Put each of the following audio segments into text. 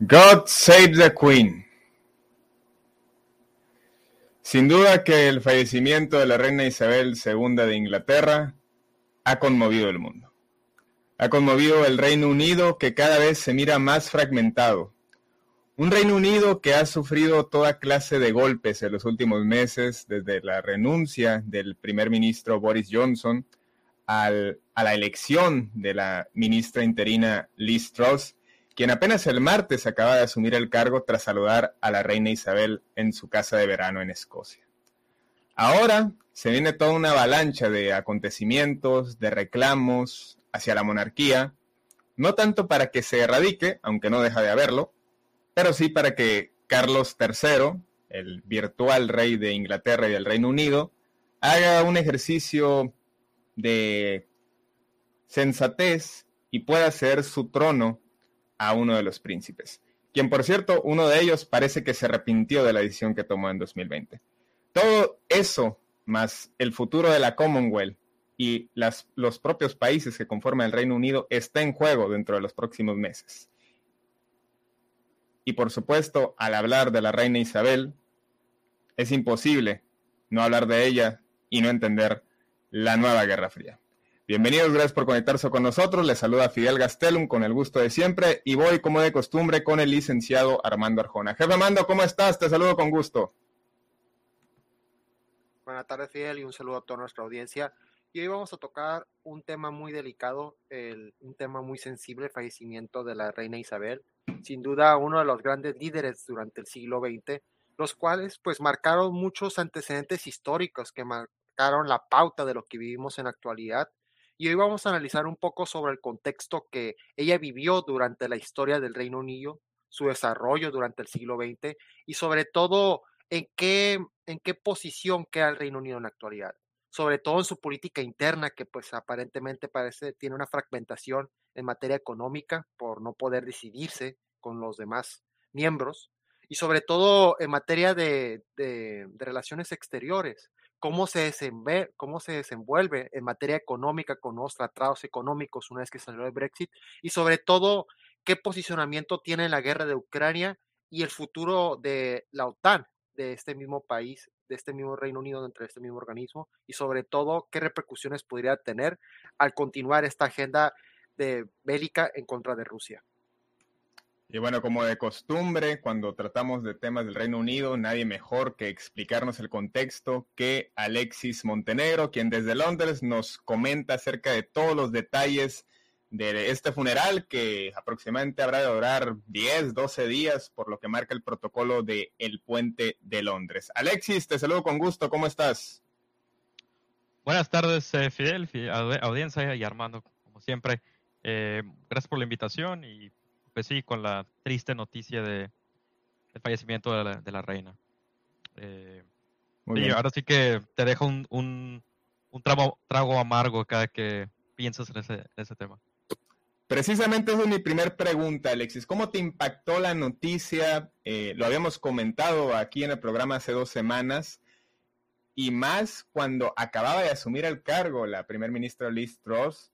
God Save the Queen. Sin duda que el fallecimiento de la reina Isabel II de Inglaterra ha conmovido el mundo. Ha conmovido el Reino Unido que cada vez se mira más fragmentado. Un Reino Unido que ha sufrido toda clase de golpes en los últimos meses, desde la renuncia del primer ministro Boris Johnson a la elección de la ministra interina Liz Truss quien apenas el martes acaba de asumir el cargo tras saludar a la reina Isabel en su casa de verano en Escocia. Ahora se viene toda una avalancha de acontecimientos, de reclamos hacia la monarquía, no tanto para que se erradique, aunque no deja de haberlo, pero sí para que Carlos III, el virtual rey de Inglaterra y del Reino Unido, haga un ejercicio de sensatez y pueda hacer su trono a uno de los príncipes, quien por cierto, uno de ellos parece que se arrepintió de la decisión que tomó en 2020. Todo eso, más el futuro de la Commonwealth y las, los propios países que conforman el Reino Unido, está en juego dentro de los próximos meses. Y por supuesto, al hablar de la reina Isabel, es imposible no hablar de ella y no entender la nueva Guerra Fría. Bienvenidos, gracias por conectarse con nosotros. Les saluda Fidel Gastelum con el gusto de siempre y voy como de costumbre con el licenciado Armando Arjona. Jefe Armando, ¿cómo estás? Te saludo con gusto. Buenas tardes, Fidel, y un saludo a toda nuestra audiencia. Y hoy vamos a tocar un tema muy delicado, un tema muy sensible, el fallecimiento de la reina Isabel. Sin duda, uno de los grandes líderes durante el siglo XX, los cuales pues marcaron muchos antecedentes históricos que marcaron la pauta de lo que vivimos en la actualidad y hoy vamos a analizar un poco sobre el contexto que ella vivió durante la historia del Reino Unido, su desarrollo durante el siglo XX y sobre todo en qué, en qué posición queda el Reino Unido en la actualidad, sobre todo en su política interna que pues aparentemente parece tiene una fragmentación en materia económica por no poder decidirse con los demás miembros y sobre todo en materia de, de relaciones exteriores, cómo se, desenvuelve, cómo se desenvuelve en materia económica con los tratados económicos una vez que salió el Brexit y sobre todo qué posicionamiento tiene la guerra de Ucrania y el futuro de la OTAN, de este mismo país, de este mismo Reino Unido dentro de este mismo organismo y sobre todo qué repercusiones podría tener al continuar esta agenda de bélica en contra de Rusia. Y bueno, como de costumbre, cuando tratamos de temas del Reino Unido, nadie mejor que explicarnos el contexto que Alexis Montenegro, quien desde Londres nos comenta acerca de todos los detalles de este funeral que aproximadamente habrá de durar 10, 12 días, por lo que marca el protocolo de El Puente de Londres. Alexis, te saludo con gusto, ¿cómo estás? Buenas tardes, eh, Fidel, audiencia y Armando, como siempre. Eh, gracias por la invitación y pues sí, con la triste noticia de, del fallecimiento de la, reina. Eh, y ahora sí que te dejo un, un, trago, amargo cada que piensas en ese, tema. Precisamente esa es mi primer pregunta, Alexis. ¿Cómo te impactó la noticia? Eh, lo habíamos comentado aquí en el programa hace dos semanas, y más cuando acababa de asumir el cargo la primer ministra Liz Truss,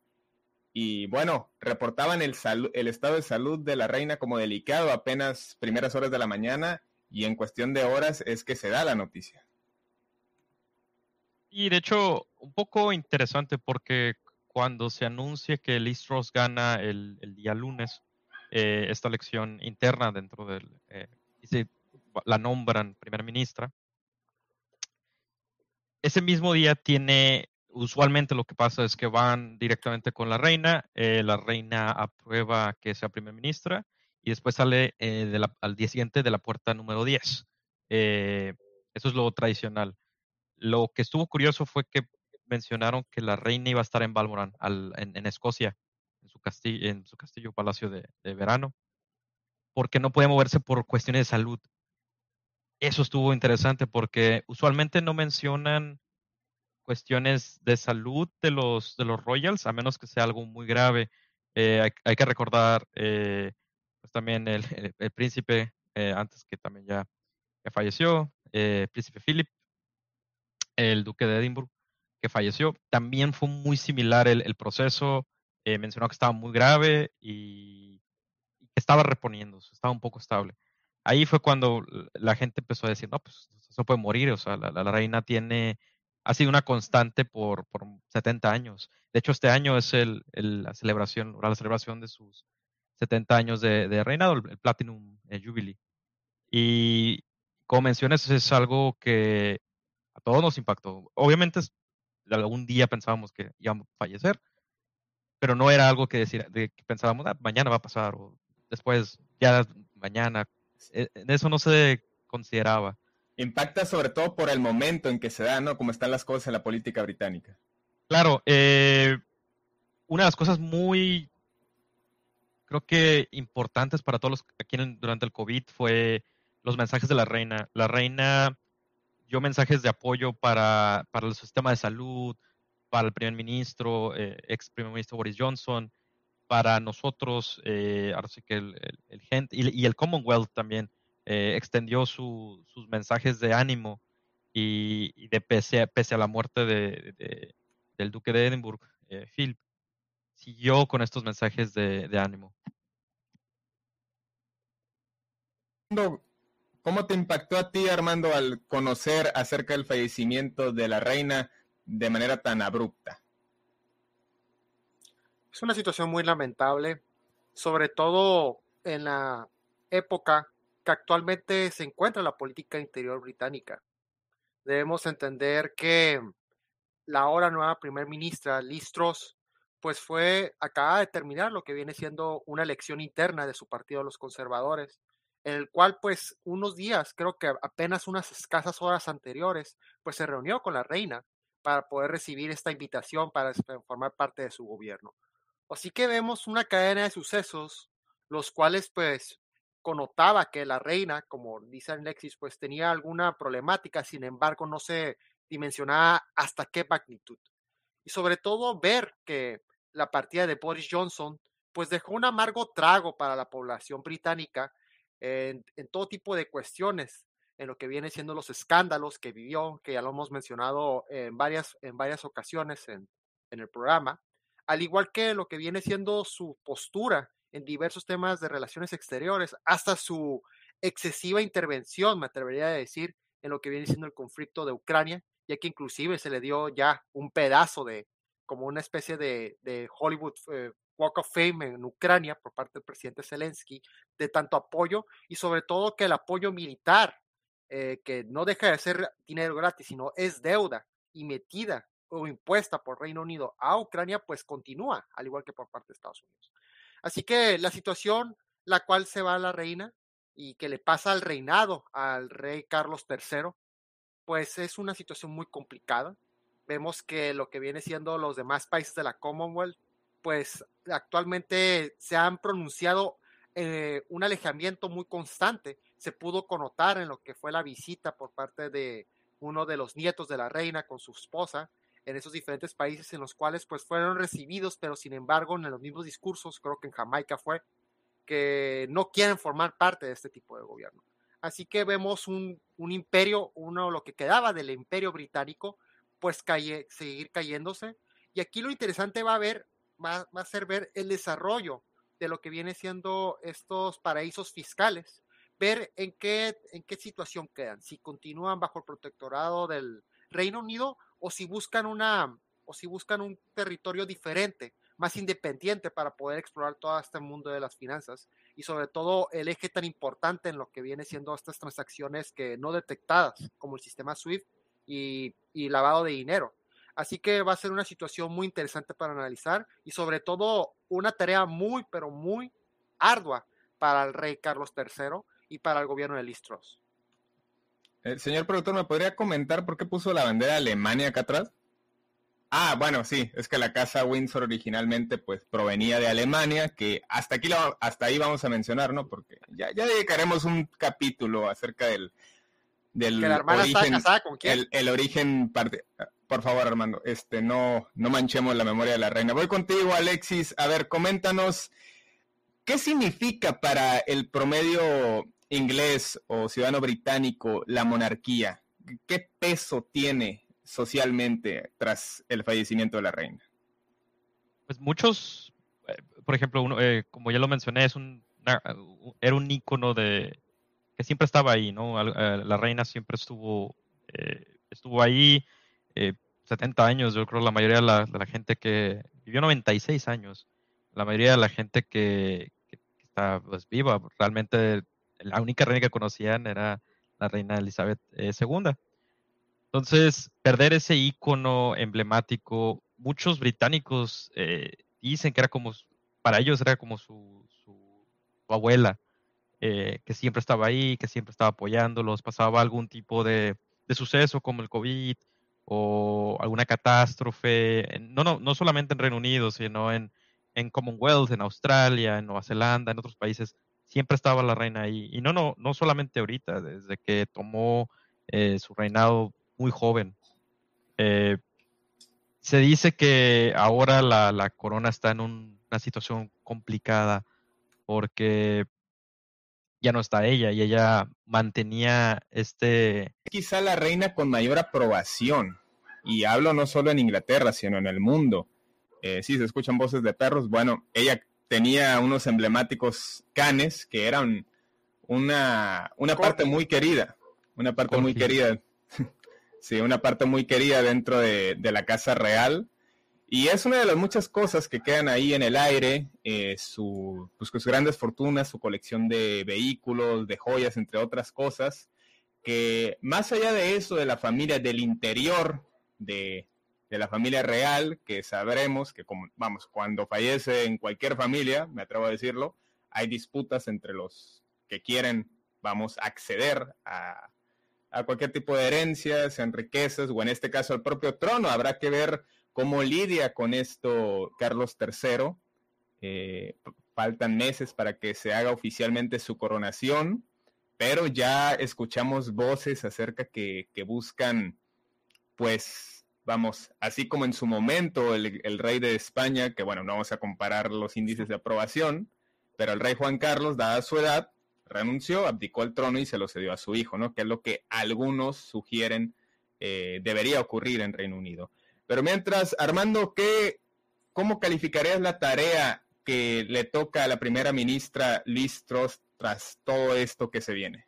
y bueno, reportaban el, estado de salud de la reina como delicado apenas primeras horas de la mañana y en cuestión de horas es que se da la noticia. Y de hecho, un poco interesante porque cuando se anuncia que Liz Ross gana el, día lunes, eh, esta elección interna dentro del, eh, se la nombran primera ministra. Ese mismo día tiene, usualmente lo que pasa es que van directamente con la reina, eh, la reina aprueba que sea primera ministra y después sale al día siguiente de la puerta número 10. eso es lo tradicional. Lo que estuvo curioso fue que mencionaron que la reina iba a estar en Balmoral, en, Escocia, en su castillo, en su castillo palacio de, verano, porque no puede moverse por cuestiones de salud. Eso estuvo interesante porque usualmente no mencionan cuestiones de salud de los, de los Royals, a menos que sea algo muy grave. Eh, hay, que recordar eh, pues también el, príncipe, eh, antes que también ya, ya falleció, príncipe Philip, el duque de Edimburgo, que falleció. También fue muy similar el, proceso. Eh, mencionó que estaba muy grave y, que estaba reponiéndose, estaba un poco estable. Ahí fue cuando la gente empezó a decir, no, pues eso puede morir, o sea, la, reina tiene, ha sido una constante por, por 70 años. De hecho, este año es el, la celebración, la celebración de sus 70 años de, de reinado, el, Platinum Jubilee. Y como mencionas, es algo que a todos nos impactó. Obviamente algún día pensábamos que íbamos a fallecer, pero no era algo que decir, de que pensábamos, ah, mañana va a pasar, o después, ya mañana. E, eso no se consideraba. Impacta sobre todo por el momento en que se da, ¿no? Como están las cosas en la política británica. Claro, eh, una de las cosas muy, creo que importantes para todos los aquí durante el COVID fue los mensajes de la reina. La reina dio mensajes de apoyo para, para el sistema de salud, para el primer ministro, eh, ex primer ministro Boris Johnson, para nosotros, eh, ahora sí que el, el, y, el Commonwealth también eh, extendió sus mensajes de ánimo y, de pese a, pese a la muerte de, del duque de Edimburgo, Philip, siguió con estos mensajes de, de ánimo. ¿Cómo te impactó a ti, Armando, al conocer acerca del fallecimiento de la reina de manera tan abrupta? Es una situación muy lamentable, sobre todo en la época que actualmente se encuentra la política interior británica. Debemos entender que la ahora nueva primer ministra, Liz Truss, pues fue, acaba de terminar lo que viene siendo una elección interna de su partido, los conservadores, en el cual pues unos días, creo que apenas unas escasas horas anteriores, pues se reunió con la reina para poder recibir esta invitación para formar parte de su gobierno. Así que vemos una cadena de sucesos, los cuales pues connotaba que la reina, como dice Alexis, pues tenía alguna problemática, sin embargo no se dimensionaba hasta qué magnitud. Y sobre todo ver que la partida de Boris Johnson pues dejó un amargo trago para la población británica, en, todo tipo de cuestiones, en lo que viene siendo los escándalos que vivió, que ya lo hemos mencionado en varias, en varias ocasiones en, en el programa, al igual que lo que viene siendo su postura en diversos temas de relaciones exteriores, hasta su excesiva intervención, me atrevería a decir, en lo que viene siendo el conflicto de Ucrania, ya que inclusive se le dio ya un pedazo de, como una especie de, de Hollywood eh, Walk of Fame en Ucrania por parte del presidente Zelensky, de tanto apoyo y sobre todo que el apoyo militar, eh, que no deja de ser dinero gratis, sino es deuda y metida o impuesta por Reino Unido a Ucrania, pues continúa, al igual que por parte de Estados Unidos. Así que la situación la cual se va la reina y que le pasa al reinado al rey Carlos III, pues es una situación muy complicada. Vemos que lo que viene siendo los demás países de la Commonwealth pues actualmente se han pronunciado eh, un alejamiento muy constante. Se pudo connotar en lo que fue la visita por parte de uno de los nietos de la reina con su esposa en esos diferentes países en los cuales pues fueron recibidos, pero sin embargo en los mismos discursos, creo que en Jamaica fue, que no quieren formar parte de este tipo de gobierno. Así que vemos un, un imperio, uno lo que quedaba del imperio británico, pues calle, seguir cayéndose. Y aquí lo interesante va a ver va, a ser ver el desarrollo de lo que viene siendo estos paraísos fiscales, ver en qué, en qué situación quedan, si continúan bajo el protectorado del Reino Unido o si buscan una o si buscan un territorio diferente más independiente para poder explorar todo este mundo de las finanzas y sobre todo el eje tan importante en lo que viene siendo estas transacciones que no detectadas como el sistema SWIFT y, y lavado de dinero. Así que va a ser una situación muy interesante para analizar y sobre todo una tarea muy, pero muy ardua para el rey Carlos III y para el gobierno de Listros. El señor productor, ¿me podría comentar por qué puso la bandera de Alemania acá atrás? Ah, bueno, sí, es que la casa Windsor originalmente pues provenía de Alemania, que hasta aquí hasta ahí vamos a mencionar, ¿no? Porque ya, ya dedicaremos un capítulo acerca del, del que la hermana origen, está casada con quién? El, el, origen parte. Por favor, Armando, este no, no manchemos la memoria de la reina. Voy contigo, Alexis. A ver, coméntanos qué significa para el promedio inglés o ciudadano británico la monarquía. ¿Qué peso tiene socialmente tras el fallecimiento de la reina? Pues muchos, eh, por ejemplo, uno, eh, como ya lo mencioné, es un, era un ícono de que siempre estaba ahí, ¿no? Eh, la reina siempre estuvo, estuvo ahí 70 años, yo creo la mayoría de la, de la, gente que vivió 96 años, la mayoría de la gente que, que está pues, viva, realmente la única reina que conocían era la reina Elizabeth II. Entonces, perder ese icono emblemático, muchos británicos eh, dicen que era como, para ellos era como su, su, abuela, eh, que siempre estaba ahí, que siempre estaba apoyándolos, pasaba algún tipo de, de suceso como el COVID o alguna catástrofe, no, no, no solamente en Reino Unido, sino en, en Commonwealth, en Australia, en Nueva Zelanda, en otros países, siempre estaba la reina ahí. Y no, no, no solamente ahorita, desde que tomó eh, su reinado muy joven. Eh, se dice que ahora la, la corona está en un, una situación complicada porque ya no está ella y ella mantenía este... Quizá la reina con mayor aprobación, y hablo no solo en Inglaterra, sino en el mundo. Eh, sí, se escuchan voces de perros. Bueno, ella tenía unos emblemáticos canes que eran una, una parte muy querida, una parte muy querida Sí, una parte muy querida dentro de, de, la Casa Real. Y es una de las muchas cosas que quedan ahí en el aire, eh, su, pues, sus grandes fortunas, su colección de vehículos, de joyas, entre otras cosas, que más allá de eso, de la familia del interior, de, de la familia real, que sabremos que, vamos, cuando fallece en cualquier familia, me atrevo a decirlo, hay disputas entre los que quieren, vamos, acceder a, a cualquier tipo de herencia, sean riquezas o en este caso al propio trono. Habrá que ver cómo lidia con esto Carlos III. Eh, faltan meses para que se haga oficialmente su coronación, pero ya escuchamos voces acerca que, que buscan, pues, vamos, así como en su momento el, el, rey de España, que bueno, no vamos a comparar los índices de aprobación, pero el rey Juan Carlos, dada su edad, renunció, abdicó el trono y se lo cedió a su hijo, ¿no? Que es lo que algunos sugieren eh, debería ocurrir en Reino Unido. Pero mientras, Armando, ¿qué, ¿cómo calificarías la tarea que le toca a la primera ministra Liz Truss tras todo esto que se viene?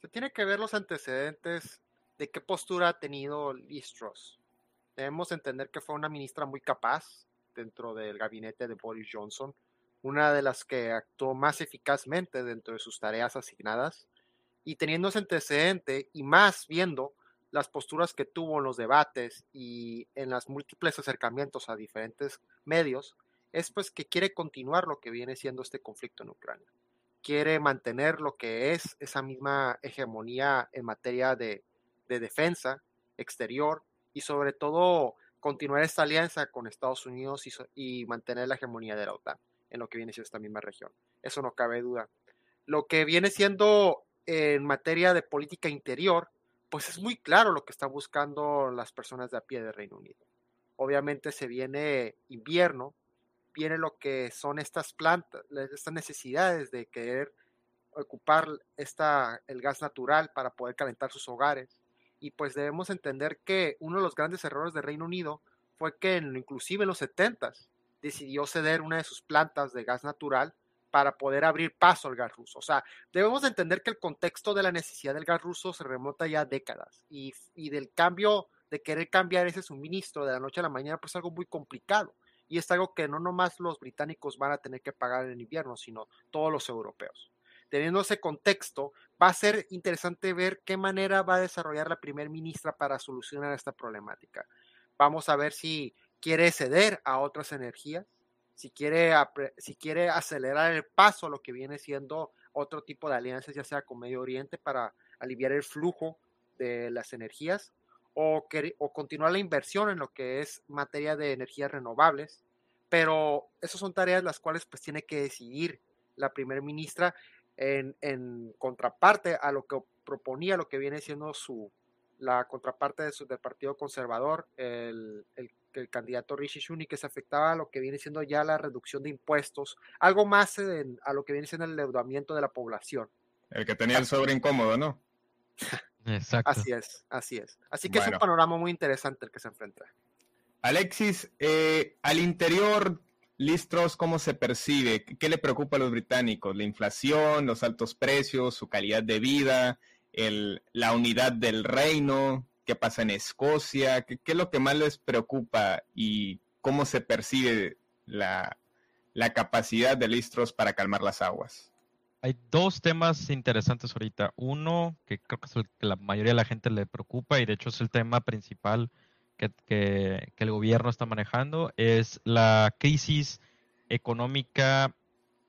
Se tiene que ver los antecedentes de qué postura ha tenido Liz. Debemos entender que fue una ministra muy capaz dentro del gabinete de Boris Johnson una de las que actuó más eficazmente dentro de sus tareas asignadas, y teniendo ese antecedente y más viendo las posturas que tuvo en los debates y en los múltiples acercamientos a diferentes medios, es pues que quiere continuar lo que viene siendo este conflicto en Ucrania. Quiere mantener lo que es esa misma hegemonía en materia de, de defensa exterior y sobre todo continuar esta alianza con Estados Unidos y, y mantener la hegemonía de la OTAN en lo que viene siendo esta misma región. Eso no cabe duda. Lo que viene siendo en materia de política interior, pues es muy claro lo que están buscando las personas de a pie de Reino Unido. Obviamente se viene invierno, viene lo que son estas plantas, estas necesidades de querer ocupar esta, el gas natural para poder calentar sus hogares. Y pues debemos entender que uno de los grandes errores de Reino Unido fue que inclusive en los 70s decidió ceder una de sus plantas de gas natural para poder abrir paso al gas ruso. O sea, debemos entender que el contexto de la necesidad del gas ruso se remonta ya décadas y, y del cambio, de querer cambiar ese suministro de la noche a la mañana, pues es algo muy complicado. Y es algo que no nomás los británicos van a tener que pagar en invierno, sino todos los europeos. Teniendo ese contexto, va a ser interesante ver qué manera va a desarrollar la primer ministra para solucionar esta problemática. Vamos a ver si quiere ceder a otras energías, si quiere, si quiere acelerar el paso a lo que viene siendo otro tipo de alianzas, ya sea con Medio Oriente, para aliviar el flujo de las energías, o, o continuar la inversión en lo que es materia de energías renovables. Pero esas son tareas las cuales pues tiene que decidir la primera ministra en, en, contraparte a lo que proponía, lo que viene siendo su, la contraparte de su, del Partido Conservador, el, el el candidato Rishi Shuni, que se afectaba a lo que viene siendo ya la reducción de impuestos, algo más a lo que viene siendo el endeudamiento de la población. El que tenía el sobre incómodo, ¿no? Exacto. Así es, así es. Así que es un panorama muy interesante el que se enfrenta. Alexis, eh, al interior, Listros, ¿cómo se percibe? ¿Qué le preocupa a los británicos? ¿La inflación, los altos precios, su calidad de vida, la unidad del reino? qué pasa en Escocia, qué, es lo que más les preocupa y cómo se percibe la, capacidad de Listros para calmar las aguas. Hay dos temas interesantes ahorita. Uno, que creo que es el que la mayoría de la gente le preocupa y de hecho es el tema principal que, el gobierno está manejando, es la crisis económica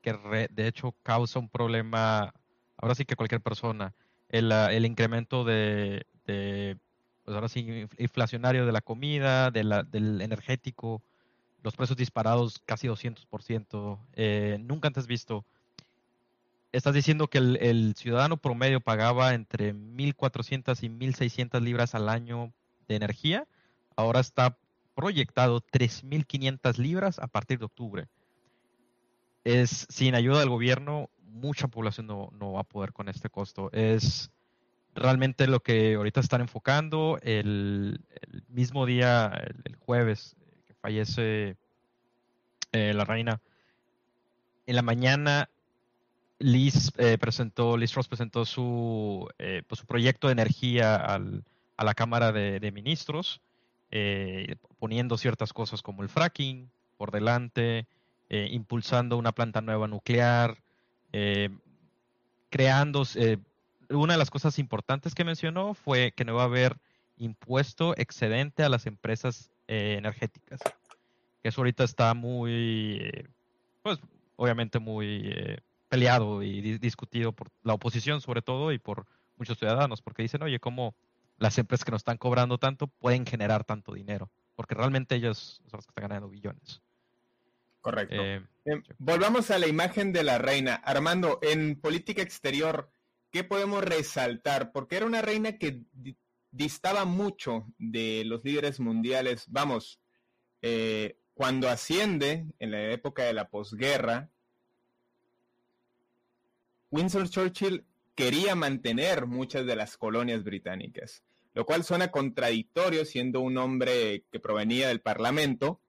que de hecho causa un problema, ahora sí que cualquier persona, el, el incremento de, pues ahora sí, inflacionario de la comida, de la, del energético, los precios disparados casi 200%, eh, nunca antes visto. Estás diciendo que el, ciudadano promedio pagaba entre 1.400 y 1.600 libras al año de energía, ahora está proyectado 3.500 libras a partir de octubre. Es sin ayuda del gobierno, mucha población no, no va a poder con este costo. Es realmente lo que ahorita están enfocando, el, mismo día, el, jueves que fallece eh, la reina, en la mañana Liz eh, presentó, Liz Ross presentó su, eh, pues, su proyecto de energía a la Cámara de, Ministros, poniendo ciertas cosas como el fracking por delante, impulsando una planta nueva nuclear, creando una de las cosas importantes que mencionó fue que no va a haber impuesto excedente a las empresas eh, energéticas. Que eso ahorita está muy, eh, pues obviamente muy eh, peleado y discutido por la oposición sobre todo y por muchos ciudadanos, porque dicen, oye, ¿cómo las empresas que nos están cobrando tanto pueden generar tanto dinero? Porque realmente ellos son los que están ganando billones. Correcto. Volvamos a la imagen de la reina. Armando, en política exterior, ¿qué podemos resaltar? Porque era una reina que distaba mucho de los líderes mundiales. Vamos, eh, cuando asciende en la época de la posguerra, Winston Churchill quería mantener muchas de las colonias británicas, lo cual suena contradictorio siendo un hombre que provenía del Parlamento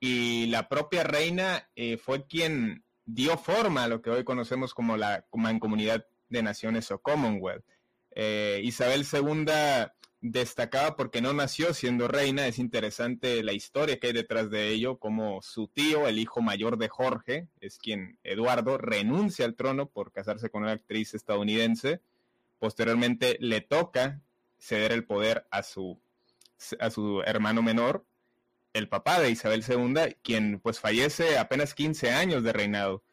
y la propia reina eh, fue quien dio forma a lo que hoy conocemos como la Mancomunidad de Naciones o Commonwealth. Eh, Isabel II destacaba porque no nació siendo reina, es interesante la historia que hay detrás de ello, como su tío, el hijo mayor de Jorge, es quien, Eduardo, renuncia al trono por casarse con una actriz estadounidense, posteriormente le toca ceder el poder a su, a su hermano menor, el papá de Isabel II, quien pues fallece apenas 15 años de reinado.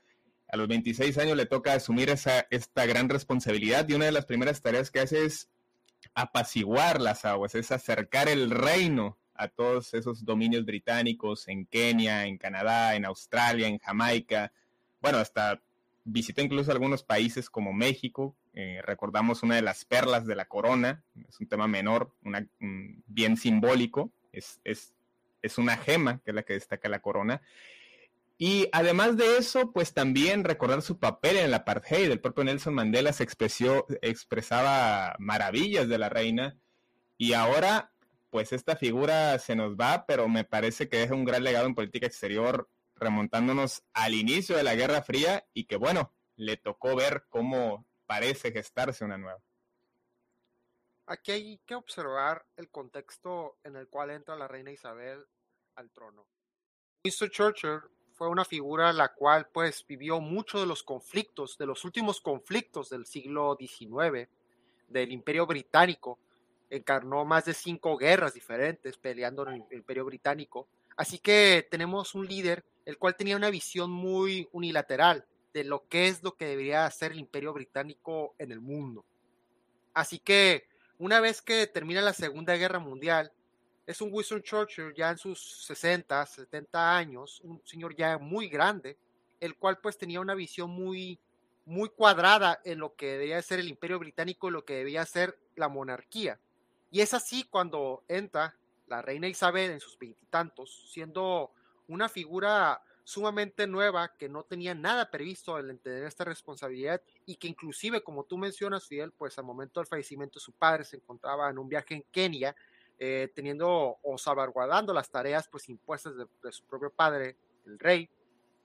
A los 26 años le toca asumir esa, esta gran responsabilidad y una de las primeras tareas que hace es apaciguar las aguas, es acercar el reino a todos esos dominios británicos en Kenia, en Canadá, en Australia, en Jamaica. Bueno, hasta visitó incluso algunos países como México. Eh, recordamos una de las perlas de la corona, es un tema menor, una, bien simbólico, es, es, es una gema que es la que destaca la corona. Y además de eso, pues también recordar su papel en la apartheid. El propio Nelson Mandela se expresó, expresaba maravillas de la reina. Y ahora, pues esta figura se nos va, pero me parece que deja un gran legado en política exterior, remontándonos al inicio de la Guerra Fría y que bueno, le tocó ver cómo parece gestarse una nueva. Aquí hay que observar el contexto en el cual entra la reina Isabel al trono. Winston Churchill fue una figura la cual pues vivió muchos de los conflictos, de los últimos conflictos del siglo XIX, del Imperio Británico, encarnó más de cinco guerras diferentes peleando en el Imperio Británico. Así que tenemos un líder el cual tenía una visión muy unilateral de lo que es lo que debería hacer el Imperio Británico en el mundo. Así que una vez que termina la Segunda Guerra Mundial, es un Winston Churchill ya en sus 60, 70 años, un señor ya muy grande, el cual pues tenía una visión muy, muy cuadrada en lo que debía ser el Imperio Británico y lo que debía ser la monarquía. Y es así cuando entra la reina Isabel en sus veintitantos, siendo una figura sumamente nueva que no tenía nada previsto al tener esta responsabilidad y que inclusive, como tú mencionas, Fidel, pues al momento del fallecimiento de su padre se encontraba en un viaje en Kenia, eh, teniendo o salvaguardando las tareas pues impuestas de, su propio padre, el rey,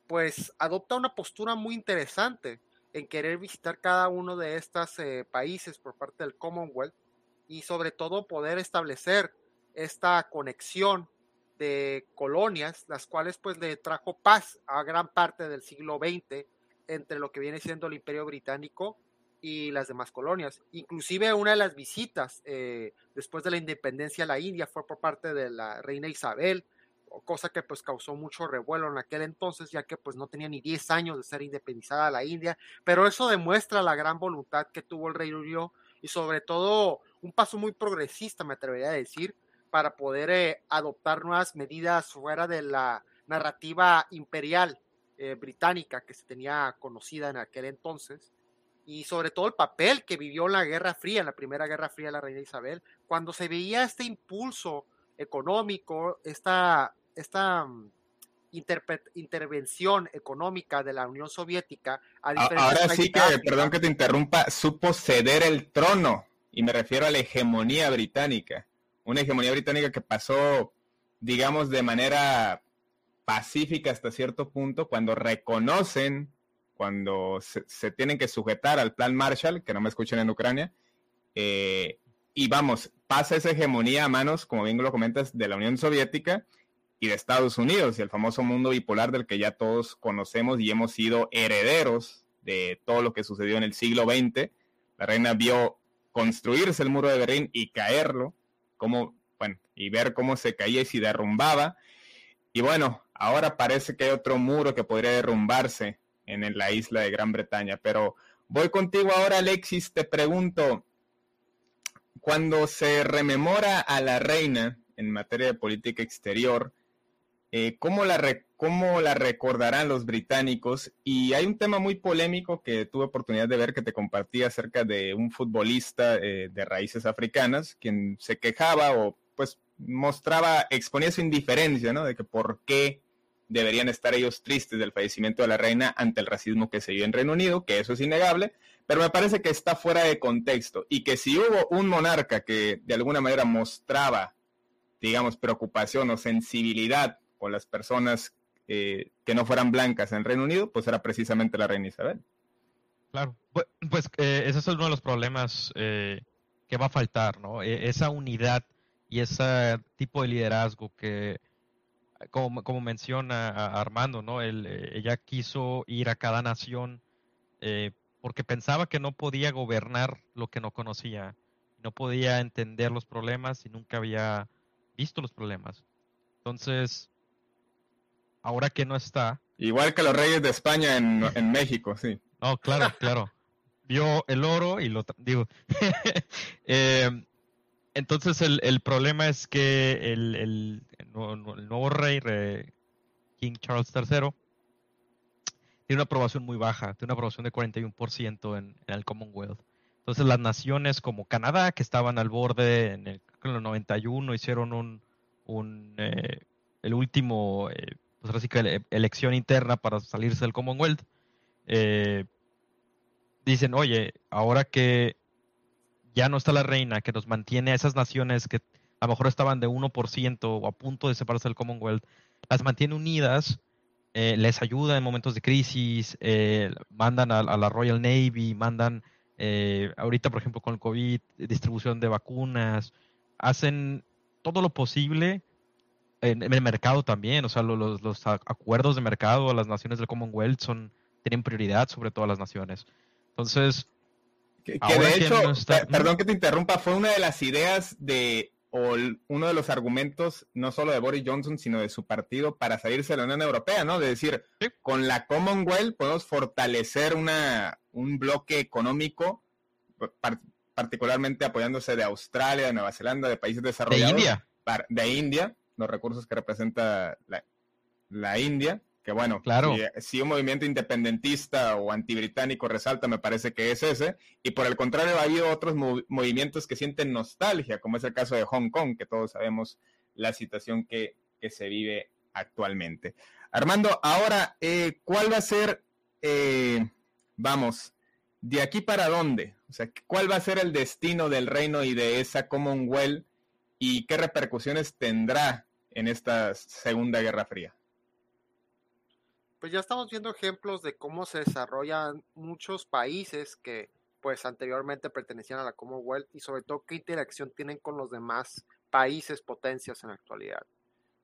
pues adopta una postura muy interesante en querer visitar cada uno de estos eh, países por parte del Commonwealth y sobre todo poder establecer esta conexión de colonias, las cuales pues le trajo paz a gran parte del siglo XX entre lo que viene siendo el Imperio Británico y las demás colonias. Inclusive una de las visitas eh, después de la independencia a la India fue por parte de la reina Isabel, cosa que pues causó mucho revuelo en aquel entonces, ya que pues no tenía ni 10 años de ser independizada la India, pero eso demuestra la gran voluntad que tuvo el rey Unido y sobre todo un paso muy progresista, me atrevería a decir, para poder eh, adoptar nuevas medidas fuera de la narrativa imperial eh, británica que se tenía conocida en aquel entonces y sobre todo el papel que vivió en la Guerra Fría, en la Primera Guerra Fría de la Reina Isabel, cuando se veía este impulso económico, esta, esta mm, intervención económica de la Unión Soviética. Ahora sí que, perdón que te interrumpa, supo ceder el trono, y me refiero a la hegemonía británica una hegemonía británica que pasó, digamos, de manera pacífica hasta cierto punto, cuando reconocen, cuando se, tienen que sujetar al plan Marshall, que no me escuchen en Ucrania, eh, y vamos, pasa esa hegemonía a manos, como bien lo comentas, de la Unión Soviética y de Estados Unidos, y el famoso mundo bipolar del que ya todos conocemos y hemos sido herederos de todo lo que sucedió en el siglo XX. La reina vio construirse el muro de Berlín y caerlo, cómo, bueno, y ver cómo se caía y se derrumbaba. Y bueno, ahora parece que hay otro muro que podría derrumbarse en la isla de Gran Bretaña. Pero voy contigo ahora, Alexis, te pregunto, cuando se rememora a la reina en materia de política exterior, eh, ¿cómo, la ¿cómo la recordarán los británicos? Y hay un tema muy polémico que tuve oportunidad de ver que te compartí acerca de un futbolista eh, de raíces africanas, quien se quejaba o pues mostraba, exponía su indiferencia, ¿no? De que por qué deberían estar ellos tristes del fallecimiento de la reina ante el racismo que se vio en Reino Unido, que eso es innegable, pero me parece que está fuera de contexto y que si hubo un monarca que de alguna manera mostraba, digamos, preocupación o sensibilidad con las personas eh, que no fueran blancas en Reino Unido, pues era precisamente la reina Isabel. Claro, pues eh, ese es uno de los problemas eh, que va a faltar, ¿no? E, esa unidad y ese tipo de liderazgo que, como, como menciona Armando, ¿no? ella quiso ir a cada nación porque pensaba que no podía gobernar lo que no conocía, no podía entender los problemas y nunca había visto los problemas. Entonces, ahora que no está. Igual que los reyes de España en, México, sí. No, claro, claro. Vio el oro y lo digo. Em, entonces el, problema es que el, nuevo, rey, King Charles III, tiene una aprobación muy baja, tiene una aprobación de 41% en, en el Commonwealth. Entonces las naciones como Canadá, que estaban al borde en el, en el 91, hicieron un, un eh, el último eh, pues ahora sí que elección interna para salirse del Commonwealth, eh, dicen, oye, ahora que ya no está la reina, que nos mantiene a esas naciones que a lo mejor estaban de 1% o a punto de separarse del Commonwealth, las mantiene unidas, eh, les ayuda en momentos de crisis, eh, mandan a, la Royal Navy, mandan, ahorita por ejemplo con el COVID, distribución de vacunas, hacen todo lo posible en, el mercado también, o sea, los, los, acuerdos de mercado, las naciones del Commonwealth son, tienen prioridad sobre todas las naciones. Entonces, que, de hecho, perdón que te interrumpa, fue una de las ideas de, o uno de los argumentos, no solo de Boris Johnson, sino de su partido para salirse de la Unión Europea, ¿no? De decir, con la Commonwealth podemos fortalecer una, un bloque económico, particularmente apoyándose de Australia, de Nueva Zelanda, de países desarrollados. De India. de India, los recursos que representa la, la India que bueno, claro. si, un movimiento independentista o antibritánico resalta, me parece que es ese, y por el contrario ha habido otros movimientos que sienten nostalgia, como es el caso de Hong Kong, que todos sabemos la situación que, se vive actualmente. Armando, ahora, eh, ¿cuál va a ser, eh, vamos, de aquí para dónde? O sea, ¿cuál va a ser el destino del reino y de esa Commonwealth y qué repercusiones tendrá en esta Segunda Guerra Fría? Pues ya estamos viendo ejemplos de cómo se desarrollan muchos países que pues anteriormente pertenecían a la Commonwealth y sobre todo qué interacción tienen con los demás países potencias en la actualidad.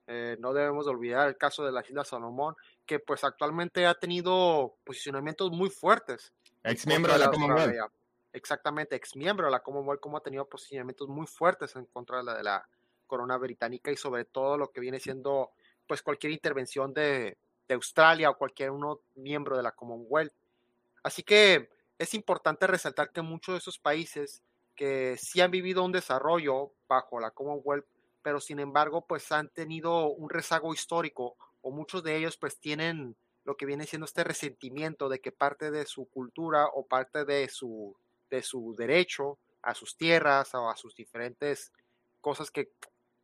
Eh, no debemos olvidar el caso de las Islas Salomón, que pues actualmente ha tenido posicionamientos muy fuertes. Ex miembro de la, Commonwealth. Exactamente, ex miembro de la Commonwealth, como ha tenido posicionamientos muy fuertes en contra de la, de la corona británica y sobre todo lo que viene siendo pues cualquier intervención de, de Australia o cualquier uno miembro de la Commonwealth. Así que es importante resaltar que muchos de esos países que sí han vivido un desarrollo bajo la Commonwealth, pero sin embargo pues han tenido un rezago histórico o muchos de ellos pues tienen lo que viene siendo este resentimiento de que parte de su cultura o parte de su, de su derecho a sus tierras o a sus diferentes cosas que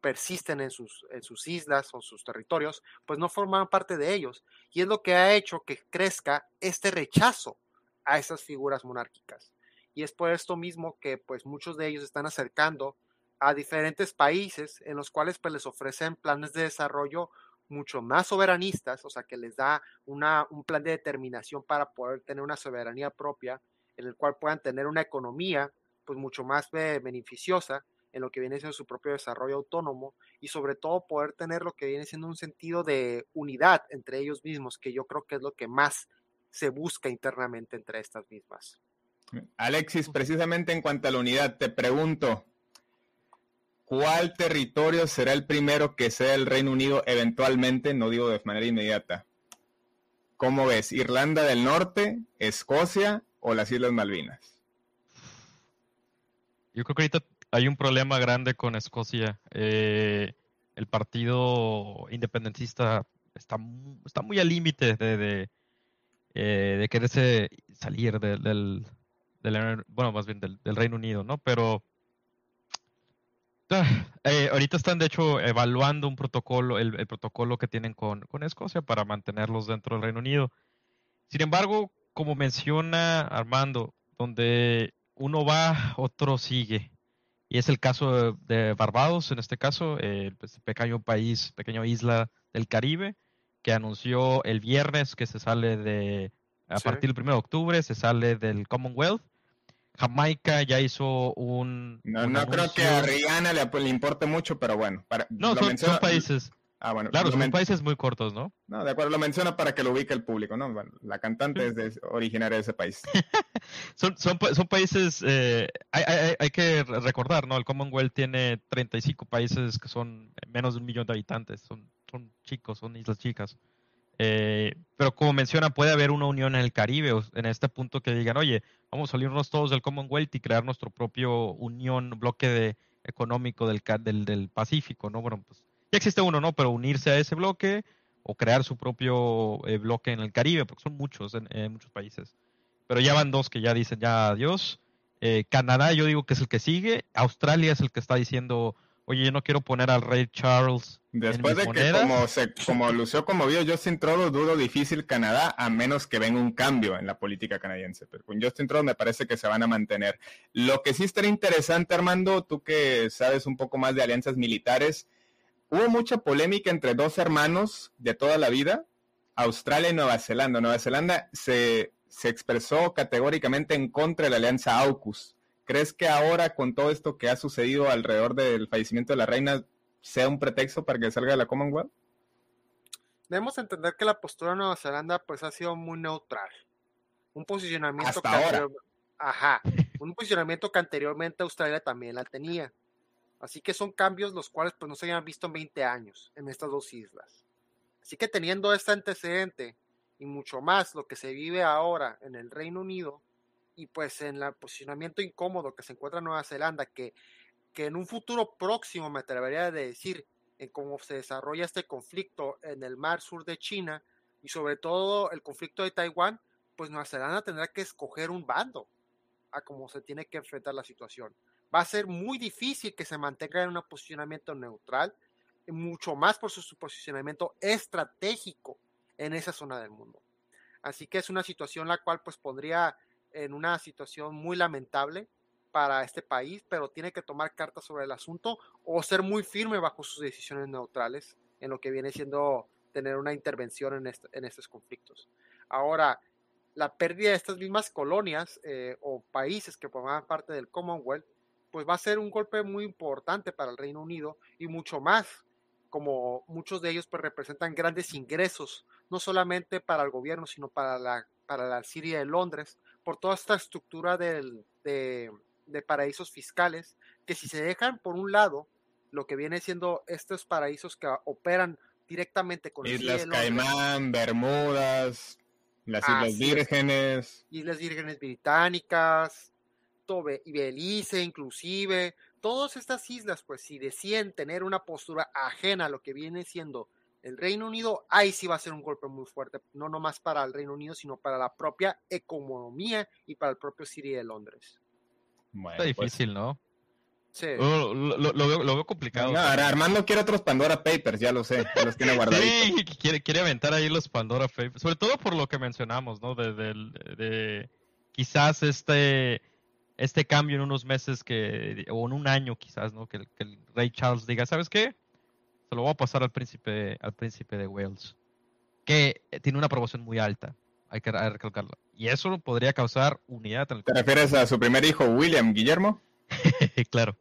persisten en sus, islas o sus territorios, pues no forman parte de ellos. Y es lo que ha hecho que crezca este rechazo a esas figuras monárquicas. Y es por esto mismo que pues muchos de ellos están acercando a diferentes países en los cuales pues les ofrecen planes de desarrollo mucho más soberanistas, o sea, que les da una, un plan de determinación para poder tener una soberanía propia, en el cual puedan tener una economía pues mucho más beneficiosa en lo que viene siendo su propio desarrollo autónomo y sobre todo poder tener lo que viene siendo un sentido de unidad entre ellos mismos, que yo creo que es lo que más se busca internamente entre estas mismas. Alexis, precisamente en cuanto a la unidad, te pregunto, ¿cuál territorio será el primero que sea el Reino Unido eventualmente? No digo de manera inmediata. ¿Cómo ves? ¿Irlanda del Norte, Escocia o las Islas Malvinas? Yo creo que ahorita hay un problema grande con Escocia. Eh, el partido independentista está, está muy al límite de, de, eh, quererse salir del, bueno, más bien del, Reino Unido, ¿no? Pero ah, eh, ahorita están de hecho evaluando un protocolo, el, protocolo que tienen con, Escocia para mantenerlos dentro del Reino Unido. Sin embargo, como menciona Armando, donde uno va, otro sigue. Y es el caso de Barbados, en este caso, el pues, pequeño país, pequeña isla del Caribe, que anunció el viernes que se sale de, a partir del 1 de octubre, se sale del Commonwealth. Jamaica ya hizo un... No, no creo que a Rihanna le, le, importe mucho, pero bueno. Para, no, son, países... Ah, bueno. Claro, son países muy cortos, ¿no? No, de acuerdo, lo menciona para que lo ubique el público, ¿no? Bueno, la cantante es originaria de ese país. son, son, son, países, eh, hay, hay, hay, que recordar, ¿no? El Commonwealth tiene 35 países que son menos de un millón de habitantes, son, son chicos, son islas chicas. Eh, pero como menciona, puede haber una unión en el Caribe, en este punto que digan, oye, vamos a salirnos todos del Commonwealth y crear nuestro propio unión, bloque de, económico del, del, del Pacífico, ¿no? Bueno, pues ya existe uno, ¿no? Pero unirse a ese bloque o crear su propio eh, bloque en el Caribe, porque son muchos en, muchos países. Pero ya van dos que ya dicen ya adiós. Eh, Canadá yo digo que es el que sigue. Australia es el que está diciendo, oye, yo no quiero poner al rey Charles. Después de que como, se, como lució como vio Justin Trudeau, dudo difícil Canadá, a menos que venga un cambio en la política canadiense. Pero con Justin Trudeau me parece que se van a mantener. Lo que sí estaría interesante, Armando, tú que sabes un poco más de alianzas militares, Hubo mucha polémica entre dos hermanos de toda la vida, Australia y Nueva Zelanda. Nueva Zelanda se, expresó categóricamente en contra de la alianza AUKUS. ¿Crees que ahora, con todo esto que ha sucedido alrededor del fallecimiento de la reina, sea un pretexto para que salga de la Commonwealth? Debemos entender que la postura de Nueva Zelanda pues ha sido muy neutral. Un posicionamiento Hasta que ahora. anterior- Ajá, un posicionamiento que anteriormente Australia también la tenía. Así que son cambios los cuales pues no se habían visto en 20 años en estas dos islas. Así que teniendo este antecedente y mucho más lo que se vive ahora en el Reino Unido y pues en el posicionamiento incómodo que se encuentra Nueva Zelanda, que, que en un futuro próximo me atrevería a decir en cómo se desarrolla este conflicto en el mar sur de China y sobre todo el conflicto de Taiwán, pues Nueva Zelanda tendrá que escoger un bando a cómo se tiene que enfrentar la situación. Va a ser muy difícil que se mantenga en un posicionamiento neutral, y mucho más por su, posicionamiento estratégico en esa zona del mundo. Así que es una situación la cual pues pondría en una situación muy lamentable para este país, pero tiene que tomar cartas sobre el asunto o ser muy firme bajo sus decisiones neutrales en lo que viene siendo tener una intervención en, en estos conflictos. Ahora, la pérdida de estas mismas colonias eh, o países que formaban parte del Commonwealth, pues va a ser un golpe muy importante para el Reino Unido y mucho más, como muchos de ellos pues representan grandes ingresos, no solamente para el gobierno, sino para la, para la Siria de Londres, por toda esta estructura del- de, de paraísos fiscales, que si se dejan por un lado lo que viene siendo estos paraísos que operan directamente con Islas Caimán, Bermudas, las Islas es. Vírgenes. Islas Vírgenes Británicas, Tobe y Belice inclusive, todas estas islas, pues si deciden tener una postura ajena a lo que viene siendo el Reino Unido, ahí sí va a ser un golpe muy fuerte, no nomás para el Reino Unido, sino para la propia economía y para el propio City de Londres. Bueno, Está pues, difícil, ¿no? Sí. Lo, lo- veo, lo veo complicado. no, ahora Armando quiere otros Pandora Papers, ya lo sé, los tiene guardaditos. Sí, quiere, quiere aventar ahí los Pandora Papers, sobre todo por lo que mencionamos, ¿no? De quizás este este cambio en unos meses que o en un año quizás, ¿no? Que, el- que el rey Charles diga, ¿sabes qué? Se lo voy a pasar al príncipe al príncipe de Wales, que eh, tiene una aprobación muy alta, hay que hay que recalcarlo. Y eso podría causar unidad en el ¿Te refieres a su primer hijo, William Guillermo? claro.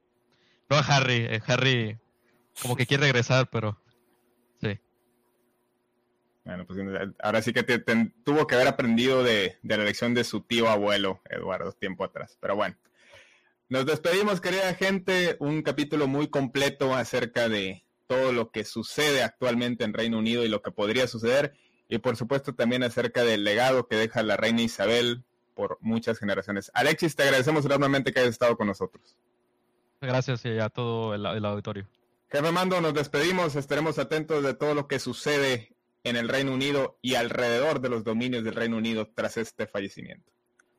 No a Harry, eh, Harry como que quiere regresar, pero sí. Bueno, pues ahora sí que te- te- tuvo que haber aprendido de, de la lección de su tío abuelo, Eduardo, tiempo atrás. Pero bueno, nos despedimos, querida gente. Un capítulo muy completo acerca de todo lo que sucede actualmente en Reino Unido y lo que podría suceder. Y por supuesto también acerca del legado que deja la reina Isabel por muchas generaciones. Alexis, te agradecemos enormemente que hayas estado con nosotros. Gracias y a todo el, el auditorio. Jefe Mando, nos despedimos. Estaremos atentos de todo lo que sucede en el Reino Unido y alrededor de los dominios del Reino Unido tras este fallecimiento.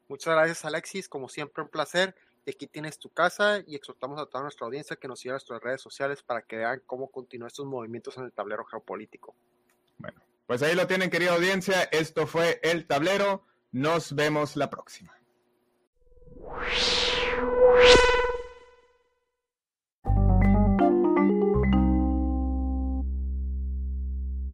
Muchas gracias Alexis, como siempre un placer. Y aquí tienes tu casa y exhortamos a toda nuestra audiencia que nos siga en nuestras redes sociales para que vean cómo continúan estos movimientos en el tablero geopolítico. Bueno, pues ahí lo tienen, querida audiencia. Esto fue El Tablero. Nos vemos la próxima.